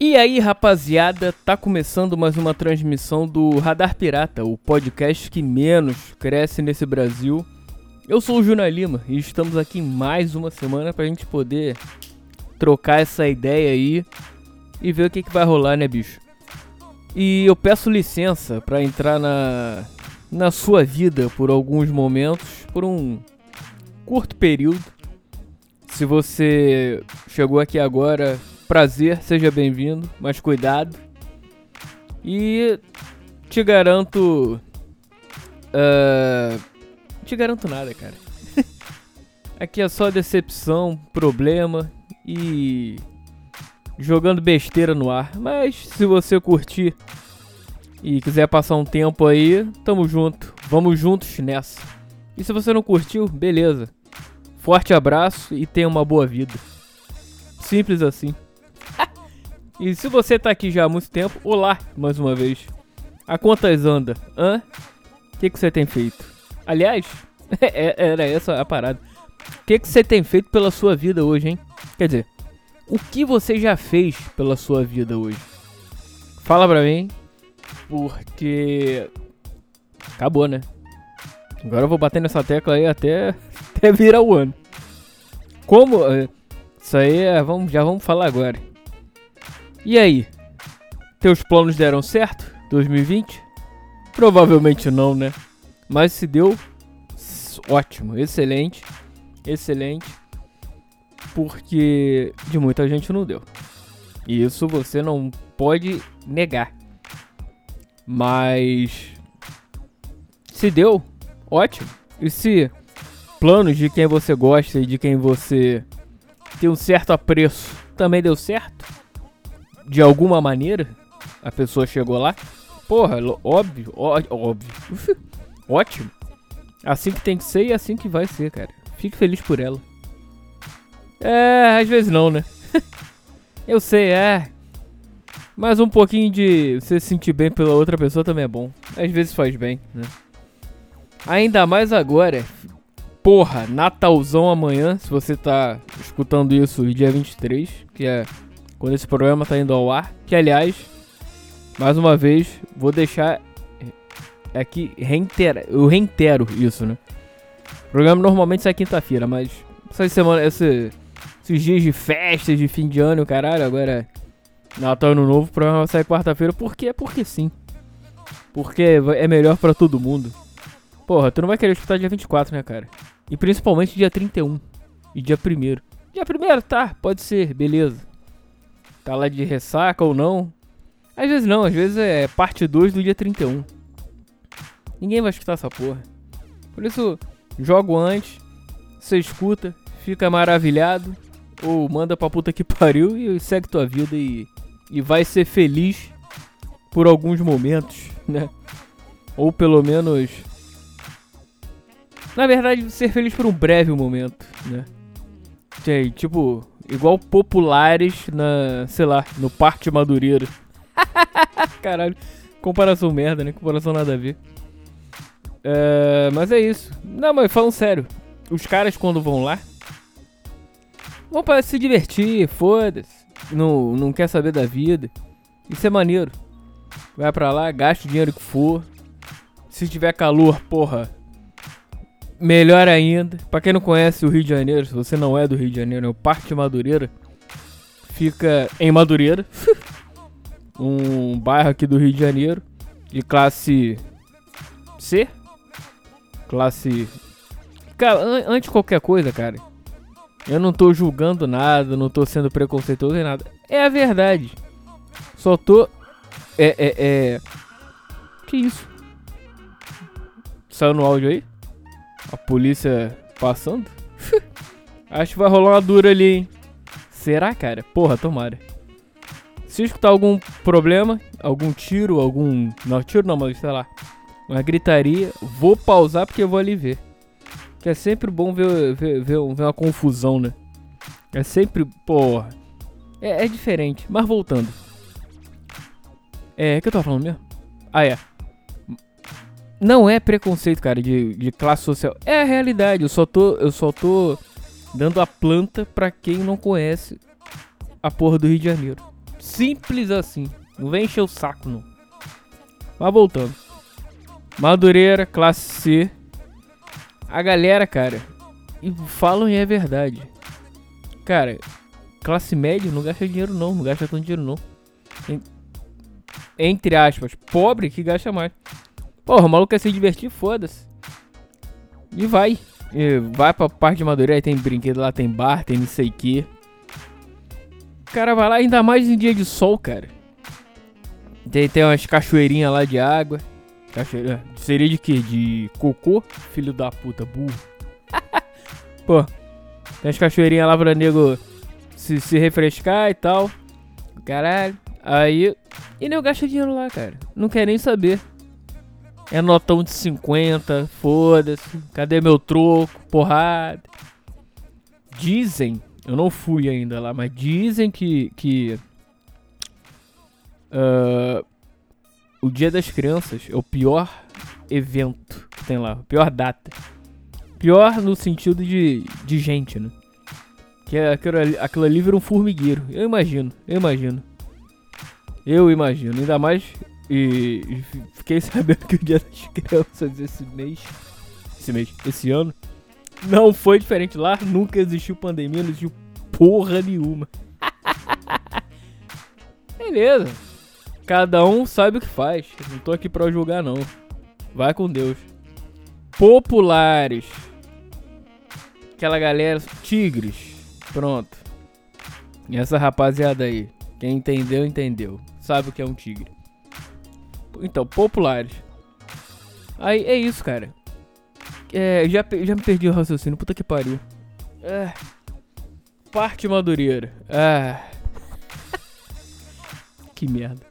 E aí, rapaziada, tá começando mais uma transmissão do Radar Pirata, o podcast que menos cresce nesse Brasil. Eu sou o Juna Lima e estamos aqui mais uma semana pra gente poder trocar essa ideia aí e ver o que, que vai rolar, né, bicho? E eu peço licença pra entrar na, na sua vida por alguns momentos, por um curto período. Se você chegou aqui agora Prazer, seja bem-vindo, mas cuidado. E te garanto. Uh, te garanto nada, cara. Aqui é só decepção, problema e. jogando besteira no ar. Mas se você curtir e quiser passar um tempo aí, tamo junto. Vamos juntos nessa. E se você não curtiu, beleza. Forte abraço e tenha uma boa vida. Simples assim. E se você tá aqui já há muito tempo, olá mais uma vez. A quantas anda? Hã? O que, que você tem feito? Aliás, é, era essa a parada. O que, que você tem feito pela sua vida hoje, hein? Quer dizer, o que você já fez pela sua vida hoje? Fala pra mim, porque. Acabou, né? Agora eu vou bater nessa tecla aí até, até virar o ano. Como. É, isso aí é, vamos, já vamos falar agora. E aí? Teus planos deram certo? 2020? Provavelmente não, né? Mas se deu, ótimo, excelente, excelente. Porque de muita gente não deu. E isso você não pode negar. Mas se deu, ótimo. E se planos de quem você gosta e de quem você tem um certo apreço também deu certo, de alguma maneira a pessoa chegou lá. Porra, óbvio, ó, óbvio. Ótimo. Assim que tem que ser e assim que vai ser, cara. Fique feliz por ela. É, às vezes não, né? Eu sei, é. Mas um pouquinho de você se sentir bem pela outra pessoa também é bom. Às vezes faz bem, né? Ainda mais agora. Porra, Natalzão amanhã, se você tá escutando isso dia 23, que é quando esse programa tá indo ao ar. Que aliás, mais uma vez, vou deixar aqui, reitera, eu reitero isso, né? O programa normalmente sai quinta-feira, mas essa semana, esse, esses dias de festas de fim de ano, caralho, agora Natal Ano Novo, o programa sair quarta-feira. Por quê? Porque sim. Porque é melhor para todo mundo. Porra, tu não vai querer escutar dia 24, né, cara? E principalmente dia 31 e dia 1 Dia 1 tá, pode ser, beleza tá lá de ressaca ou não. Às vezes não, às vezes é parte 2 do dia 31. Ninguém vai escutar essa porra. Por isso, jogo antes, você escuta, fica maravilhado, ou manda pra puta que pariu e segue tua vida e, e vai ser feliz por alguns momentos, né? Ou pelo menos. Na verdade, ser feliz por um breve momento, né? Tipo, igual populares na, sei lá, no Parque Madureira. Caralho, comparação merda, né? Comparação nada a ver. É, mas é isso. Não, mas falando sério, os caras quando vão lá vão para se divertir, foda-se. Não, não quer saber da vida. Isso é maneiro. Vai pra lá, gasta o dinheiro que for. Se tiver calor, porra, Melhor ainda, para quem não conhece o Rio de Janeiro, se você não é do Rio de Janeiro, é o Parque Madureira. Fica em Madureira, um bairro aqui do Rio de Janeiro, de classe C, classe. Cara, antes de qualquer coisa, cara, eu não tô julgando nada, não tô sendo preconceituoso nem nada. É a verdade. Só tô. É, é, é. Que isso? Saiu no áudio aí? A polícia passando? Acho que vai rolar uma dura ali, hein? Será, cara? Porra, tomara. Se escutar algum problema, algum tiro, algum. Não, tiro não, mas sei lá. Uma gritaria, vou pausar porque eu vou ali ver. Que é sempre bom ver, ver, ver, ver uma confusão, né? É sempre. Porra. É, é diferente. Mas voltando. É, o que eu tava falando mesmo? Ah, é. Não é preconceito, cara, de, de classe social. É a realidade. Eu só tô, eu só tô dando a planta pra quem não conhece a porra do Rio de Janeiro. Simples assim. Não vem encher o saco, não. Mas voltando. Madureira, classe C. A galera, cara, e falam e é verdade. Cara, classe média não gasta dinheiro não, não gasta tanto dinheiro não. Entre aspas, pobre que gasta mais. Porra, o maluco quer se divertir, foda-se. E vai. E vai pra parte de Madureira, tem brinquedo lá, tem bar, tem não sei o que. Cara vai lá, ainda mais em dia de sol, cara. Tem, tem umas cachoeirinhas lá de água. Cachoeira. Seria de quê? De cocô? Filho da puta, burro. Pô, tem as cachoeirinhas lá pra nego se, se refrescar e tal. Caralho. Aí. E nego gasta dinheiro lá, cara. Não quer nem saber. É notão de 50, foda-se. Cadê meu troco? Porrada. Dizem, eu não fui ainda lá, mas dizem que. que uh, o Dia das Crianças é o pior evento que tem lá, pior data. Pior no sentido de, de gente, né? Que é aquilo, ali, aquilo ali vira um formigueiro. Eu imagino, eu imagino. Eu imagino. Ainda mais. E, fiquei sabendo que o dia das crianças esse mês. Esse mês, esse ano. Não foi diferente lá. Nunca existiu pandemia, não existiu porra nenhuma. Beleza. Cada um sabe o que faz. Não tô aqui pra julgar, não. Vai com Deus. Populares. Aquela galera. Tigres. Pronto. E essa rapaziada aí. Quem entendeu, entendeu. Sabe o que é um tigre. Então, populares. Aí é isso, cara. É, já, já me perdi o raciocínio. Puta que pariu. É. Parte madureira. Ah. que merda.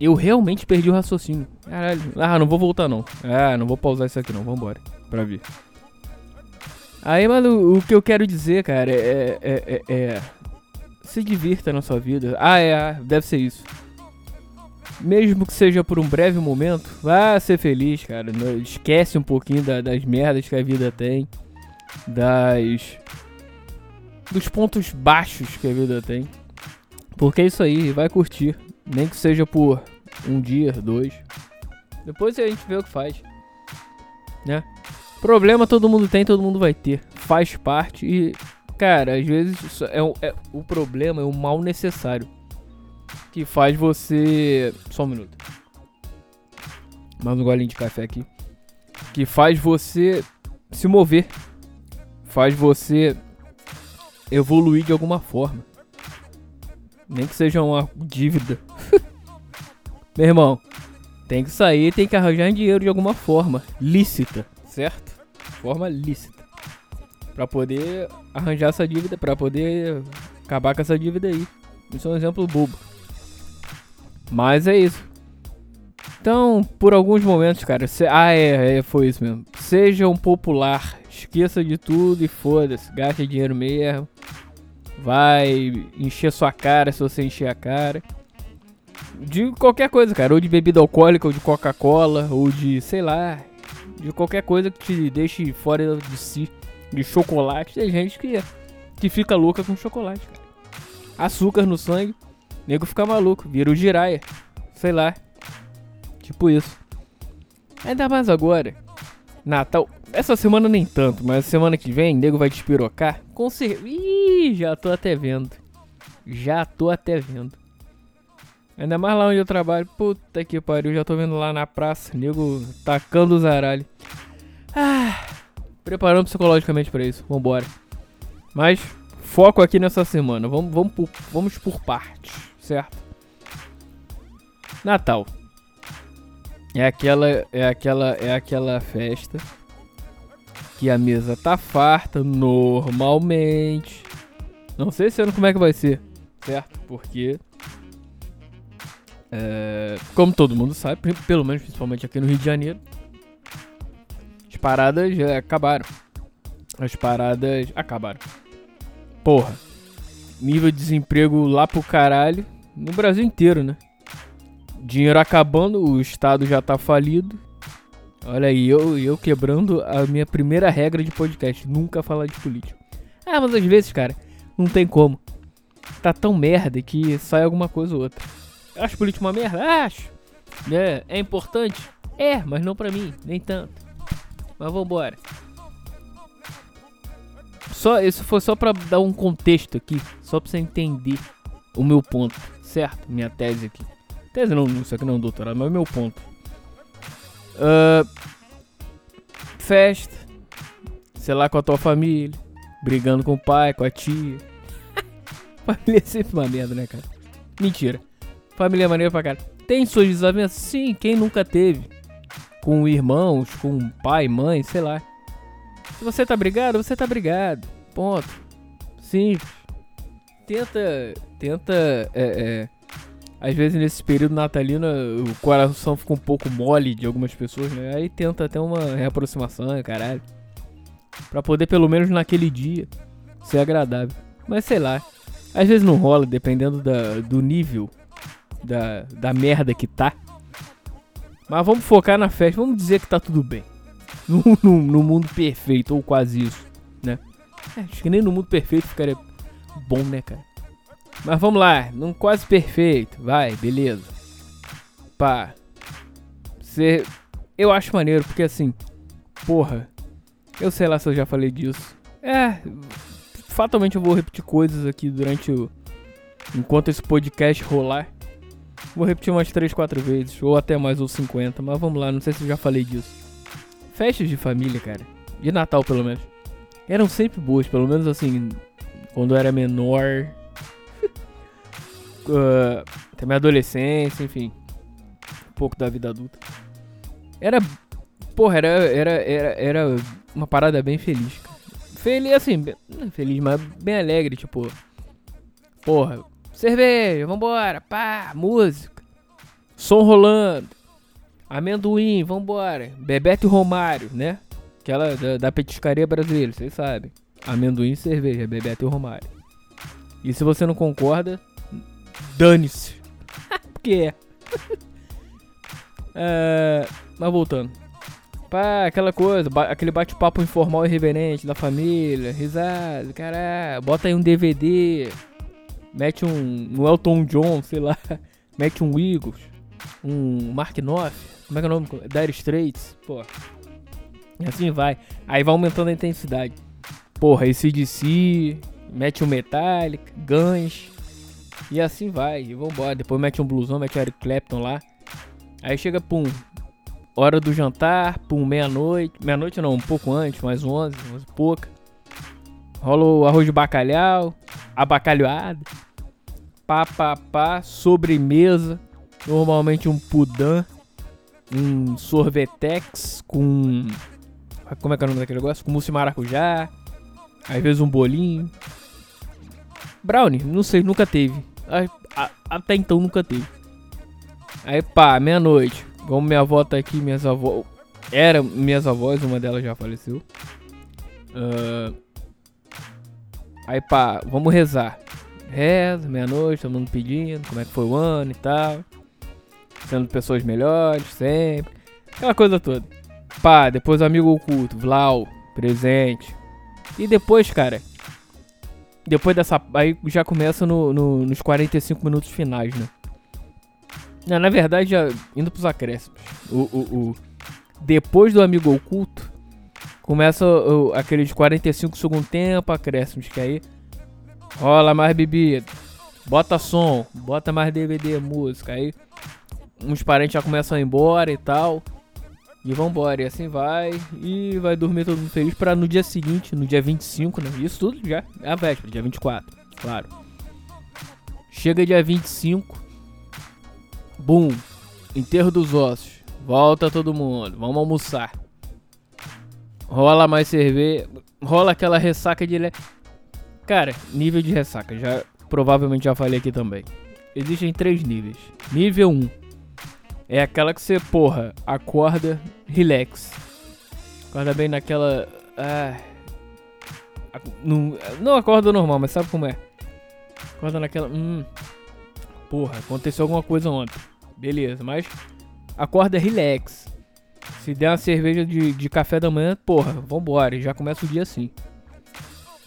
Eu realmente perdi o raciocínio. Caralho. Ah, não vou voltar não. Ah, não vou pausar isso aqui não. Vambora. Pra ver. Aí, mano, o que eu quero dizer, cara, é, é, é, é, Se divirta na sua vida. Ah, é, ah, deve ser isso. Mesmo que seja por um breve momento, vá ser feliz, cara. Esquece um pouquinho da, das merdas que a vida tem. Das. Dos pontos baixos que a vida tem. Porque é isso aí, vai curtir. Nem que seja por um dia, dois. Depois a gente vê o que faz. Né? Problema todo mundo tem, todo mundo vai ter. Faz parte e, cara, às vezes é, é, o problema é o mal necessário. Que faz você. Só um minuto. Mais um golinho de café aqui. Que faz você se mover. Faz você evoluir de alguma forma. Nem que seja uma dívida. Meu irmão, tem que sair, tem que arranjar dinheiro de alguma forma. Lícita certo? Forma lícita. Pra poder arranjar essa dívida, pra poder acabar com essa dívida aí. Isso é um exemplo bobo. Mas é isso. Então, por alguns momentos, cara, se... ah, é, é, foi isso mesmo. Seja um popular, esqueça de tudo e foda-se, gaste dinheiro mesmo. Vai encher sua cara se você encher a cara. De qualquer coisa, cara, ou de bebida alcoólica, ou de Coca-Cola, ou de, sei lá, de qualquer coisa que te deixe fora de si, de chocolate. Tem gente que, que fica louca com chocolate, cara. Açúcar no sangue, nego fica maluco, vira o giraia, sei lá. Tipo isso. Ainda mais agora. Natal. Essa semana nem tanto, mas semana que vem, nego vai despirocar. Com certeza. Ih, já tô até vendo. Já tô até vendo. Ainda mais lá onde eu trabalho. Puta que pariu, já tô vendo lá na praça, nego tacando os aralhos. Ah, preparando psicologicamente para isso. Vambora. Mas foco aqui nessa semana. Vamos, vamos, por, vamos por partes, certo? Natal. É aquela, é aquela, é aquela festa que a mesa tá farta normalmente. Não sei esse ano como é que vai ser, certo? Porque é, como todo mundo sabe, pelo menos principalmente aqui no Rio de Janeiro, as paradas já acabaram. As paradas acabaram. Porra, nível de desemprego lá pro caralho, no Brasil inteiro, né? Dinheiro acabando, o Estado já tá falido. Olha aí, eu, eu quebrando a minha primeira regra de podcast, nunca falar de política. Ah, mas às vezes, cara, não tem como. tá tão merda que sai alguma coisa ou outra. Acho político uma merda? Acho. É, é importante? É, mas não pra mim, nem tanto. Mas vambora. Só, isso foi só pra dar um contexto aqui, só pra você entender o meu ponto, certo? Minha tese aqui. Tese não, isso aqui não é um doutorado, mas é meu ponto. Uh, festa, sei lá, com a tua família, brigando com o pai, com a tia. família é sempre uma merda, né, cara? Mentira. Família é maneira pra cara. Tem suas desavenças? Sim, quem nunca teve? Com irmãos, com pai, mãe, sei lá. Se você tá brigado, você tá brigado. Ponto. Simples. Tenta. Tenta. É, é, às vezes nesse período natalino o coração fica um pouco mole de algumas pessoas, né? Aí tenta até uma reaproximação, caralho. Pra poder pelo menos naquele dia ser agradável. Mas sei lá. Às vezes não rola, dependendo da, do nível da, da merda que tá. Mas vamos focar na festa, vamos dizer que tá tudo bem. No, no, no mundo perfeito, ou quase isso, né? É, acho que nem no mundo perfeito ficaria bom, né, cara? Mas vamos lá, num quase perfeito. Vai, beleza. Pá. Você. Eu acho maneiro, porque assim. Porra. Eu sei lá se eu já falei disso. É. Fatalmente eu vou repetir coisas aqui durante o. Enquanto esse podcast rolar. Vou repetir umas 3, 4 vezes. Ou até mais, ou 50. Mas vamos lá, não sei se eu já falei disso. Festas de família, cara. De Natal, pelo menos. Eram sempre boas, pelo menos assim. Quando eu era menor uh, até minha adolescência, enfim. Um pouco da vida adulta. Era. Porra, era, era, era, era uma parada bem feliz. Feliz, assim, não feliz, mas bem alegre, tipo. Porra, cerveja, vambora, pá, música. Som rolando. Amendoim, vambora. Bebeto e Romário, né? Aquela da, da petiscaria brasileira, vocês sabem. Amendoim e cerveja, Bebeto e Romário. E se você não concorda, Dane-se. Porque é. é. Mas voltando. Pá, aquela coisa, ba aquele bate-papo informal e reverente da família, risada, caralho, bota aí um DVD, mete um, um Elton John, sei lá, mete um Eagles, um Mark Knopf, como é que é o nome? Dire Straits, pô. E assim vai. Aí vai aumentando a intensidade. Porra, esse DC, mete um Metallica, Guns, e assim vai, e vambora. Depois mete um blusão, mete o Eric Clapton lá. Aí chega, pum, hora do jantar, pum, meia-noite. Meia-noite não, um pouco antes, mais 11, 11 e pouca. Rola o arroz de bacalhau, abacalhoado. Pá, pá, pá, sobremesa. Normalmente um pudan, um sorvetex com... Como é que é o nome daquele negócio? Com mousse maracujá. Às vezes um bolinho. Brownie, não sei, nunca teve até então nunca teve. Aí pá, meia-noite. Como minha avó tá aqui, minhas avós. Era minhas avós, uma delas já faleceu. Uh, aí pá, vamos rezar. Reza, meia-noite, todo mundo pedindo como é que foi o ano e tal. Sendo pessoas melhores, sempre. Aquela coisa toda. Pá, depois amigo oculto, Vlau, presente. E depois, cara, depois dessa. Aí já começa no, no, nos 45 minutos finais, né? Não, na verdade, já indo pros acréscimos. O, o, o depois do amigo oculto, começa o, aqueles 45 segundo tempo, acréscimos, que aí rola mais bebida, bota som, bota mais DVD, música, aí uns parentes já começam a ir embora e tal. E vambora, e assim vai. E vai dormir todo mundo feliz pra no dia seguinte, no dia 25, né? Isso tudo já é a véspera, dia 24, claro. Chega dia 25. Bum! Enterro dos ossos. Volta todo mundo. Vamos almoçar. Rola mais cerveja. Rola aquela ressaca de. Le... Cara, nível de ressaca. Já provavelmente já falei aqui também. Existem três níveis. Nível 1 é aquela que você, porra, acorda, relax. Acorda bem naquela. Ah, não, não acorda normal, mas sabe como é? Acorda naquela. Hum. Porra, aconteceu alguma coisa ontem. Beleza, mas acorda relax. Se der uma cerveja de, de café da manhã, porra, vambora. Já começa o dia assim.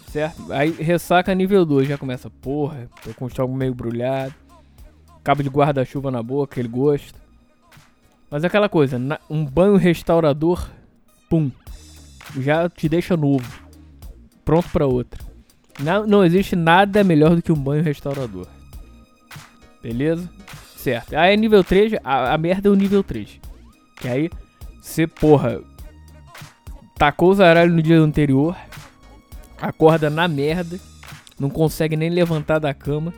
Certo? Aí ressaca nível 2, já começa, porra, tô com o meio brulhado. Cabo de guarda-chuva na boca, aquele gosto. Mas é aquela coisa, um banho restaurador, pum, já te deixa novo. Pronto para outra. Não, não existe nada melhor do que um banho restaurador. Beleza? Certo. Aí nível 3, a, a merda é o nível 3. Que aí, você, porra, tacou os aralhos no dia anterior, acorda na merda, não consegue nem levantar da cama.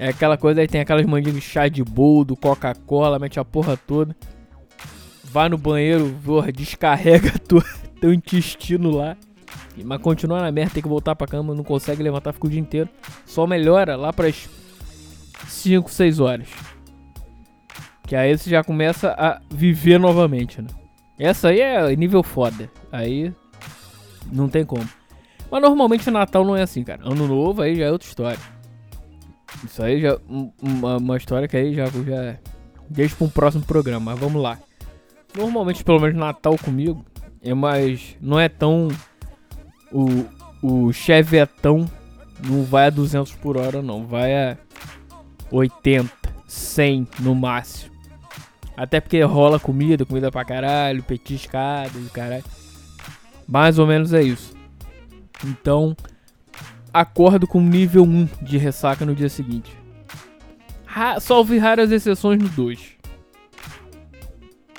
É aquela coisa aí tem aquelas mandinhas de chá de boldo, Coca-Cola, mete a porra toda. Vai no banheiro, porra, descarrega teu, teu intestino lá. Mas continua na merda, tem que voltar pra cama, não consegue levantar, fica o dia inteiro. Só melhora lá pras 5, 6 horas. Que aí você já começa a viver novamente, né? Essa aí é nível foda. Aí não tem como. Mas normalmente Natal não é assim, cara. Ano novo aí já é outra história. Isso aí já uma, uma história que aí já já deixa para um próximo programa, mas vamos lá. Normalmente, pelo menos Natal comigo é mais não é tão o o Chevetão não vai a 200 por hora não, vai a 80, 100 no máximo. Até porque rola comida, comida pra caralho, petiscada e caralho. Mais ou menos é isso. Então, acordo com nível 1 de ressaca no dia seguinte. Ra salve raras exceções no 2.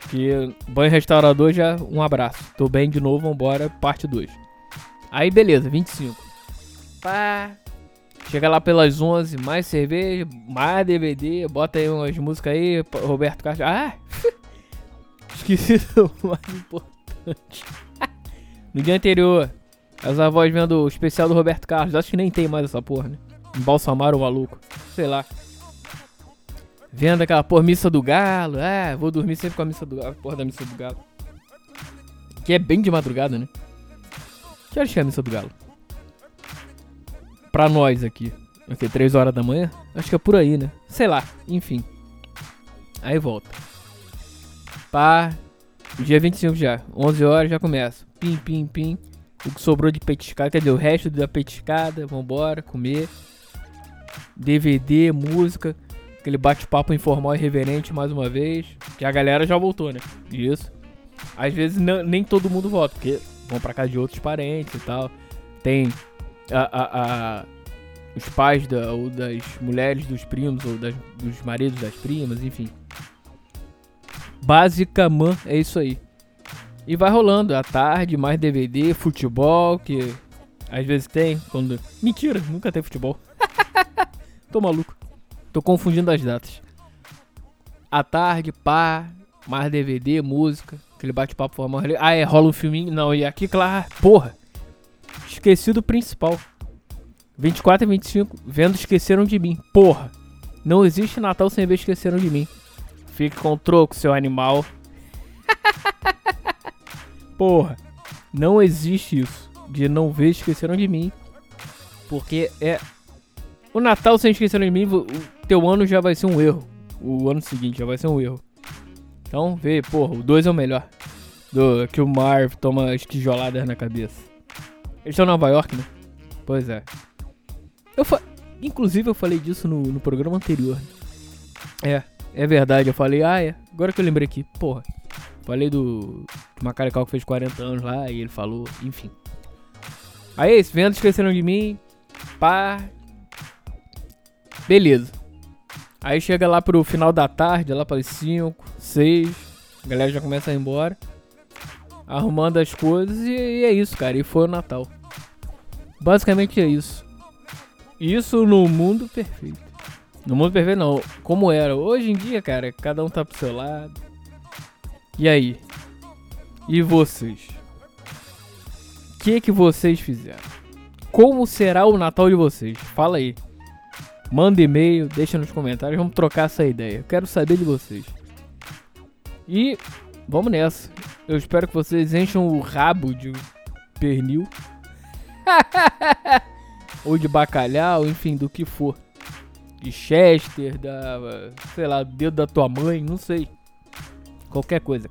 Que banho restaurador já, um abraço. Tô bem de novo, vambora, parte 2. Aí beleza, 25. Pá, Chega lá pelas 11, mais cerveja, mais DVD, bota aí umas músicas aí, Roberto Carlos. Ah! Esqueci do mais importante. no dia anterior, as avós vendo o especial do Roberto Carlos. Acho que nem tem mais essa porra, né? Embalsamaram o maluco. Sei lá. Vendo aquela porra, missa do galo. Ah, vou dormir sempre com a missa do galo. Porra da missa do galo. Que é bem de madrugada, né? Que horas que é a missa do galo? Pra nós aqui. O que? 3 horas da manhã? Acho que é por aí, né? Sei lá, enfim. Aí volta. Pá. Dia 25 já. 11 horas já começa. Pim, pim, pim. O que sobrou de petiscada. Quer dizer, o resto da petiscada. Vambora, comer. DVD, música. Aquele bate-papo informal e reverente mais uma vez. Que a galera já voltou, né? Isso. Às vezes nem todo mundo volta, porque vão pra casa de outros parentes e tal. Tem a, a, a, os pais da, ou das mulheres dos primos ou das, dos maridos das primas, enfim. Basicamente é isso aí. E vai rolando à tarde, mais DVD, futebol, que às vezes tem, quando. Mentira, nunca tem futebol. Tô maluco. Tô confundindo as datas. À tarde, pá, mais DVD, música, aquele bate-papo formal. Ah, é, rola um filminho. Não, e aqui, claro, porra. Esqueci do principal. 24 e 25, vendo Esqueceram de Mim. Porra, não existe Natal sem ver Esqueceram de Mim. Fique com o troco, seu animal. Porra, não existe isso de não ver Esqueceram de Mim. Porque é. O Natal sem Esqueceram de Mim, o teu ano já vai ser um erro. O ano seguinte já vai ser um erro. Então, vê, porra, o 2 é o melhor. Do, que o Marv toma as tijoladas na cabeça. Eles estão em Nova York, né? Pois é. Eu fa... Inclusive eu falei disso no, no programa anterior. É, é verdade. Eu falei, ah, é. Agora que eu lembrei aqui, porra. Falei do, Macarical que fez 40 anos lá e ele falou, enfim. Aí esse vendo esqueceram de mim. Pá. Beleza. Aí chega lá pro final da tarde, lá para 5, 6. A galera já começa a ir embora arrumando as coisas e, e é isso, cara. E foi o Natal. Basicamente é isso. Isso no mundo perfeito. No mundo perfeito não, como era. Hoje em dia, cara, cada um tá pro seu lado. E aí? E vocês? O que que vocês fizeram? Como será o Natal de vocês? Fala aí. Manda e-mail, deixa nos comentários, vamos trocar essa ideia. Eu quero saber de vocês. E vamos nessa. Eu espero que vocês encham o rabo de pernil. Ou de bacalhau, enfim, do que for. De Chester, da. sei lá, dedo da tua mãe, não sei. Qualquer coisa.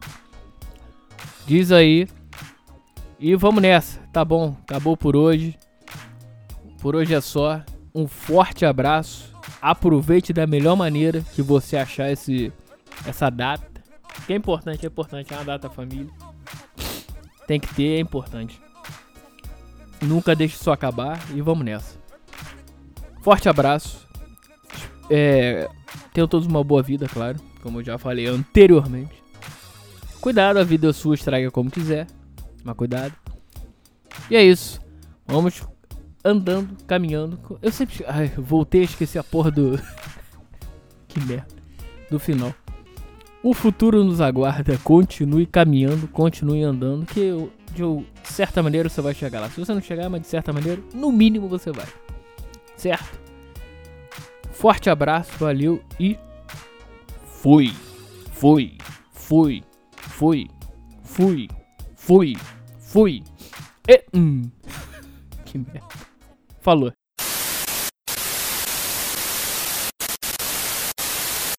Diz aí E vamos nessa, tá bom? Acabou por hoje. Por hoje é só. Um forte abraço. Aproveite da melhor maneira que você achar esse, essa data. Que é importante, é importante. É uma data família. Tem que ter, é importante. Nunca deixe isso acabar e vamos nessa. Forte abraço. É, tenham todos uma boa vida, claro. Como eu já falei anteriormente. Cuidado, a vida sua, estraga como quiser. Mas cuidado. E é isso. Vamos andando, caminhando. Eu sempre. Ai, voltei a esquecer a porra do. que merda. Do final. O futuro nos aguarda. Continue caminhando, continue andando. Que de certa maneira você vai chegar lá. Se você não chegar, mas de certa maneira, no mínimo você vai. Certo? Forte abraço, valeu e. Fui. Fui. Fui. Fui. Fui. Fui. Fui. E. Hum. que merda. Falou.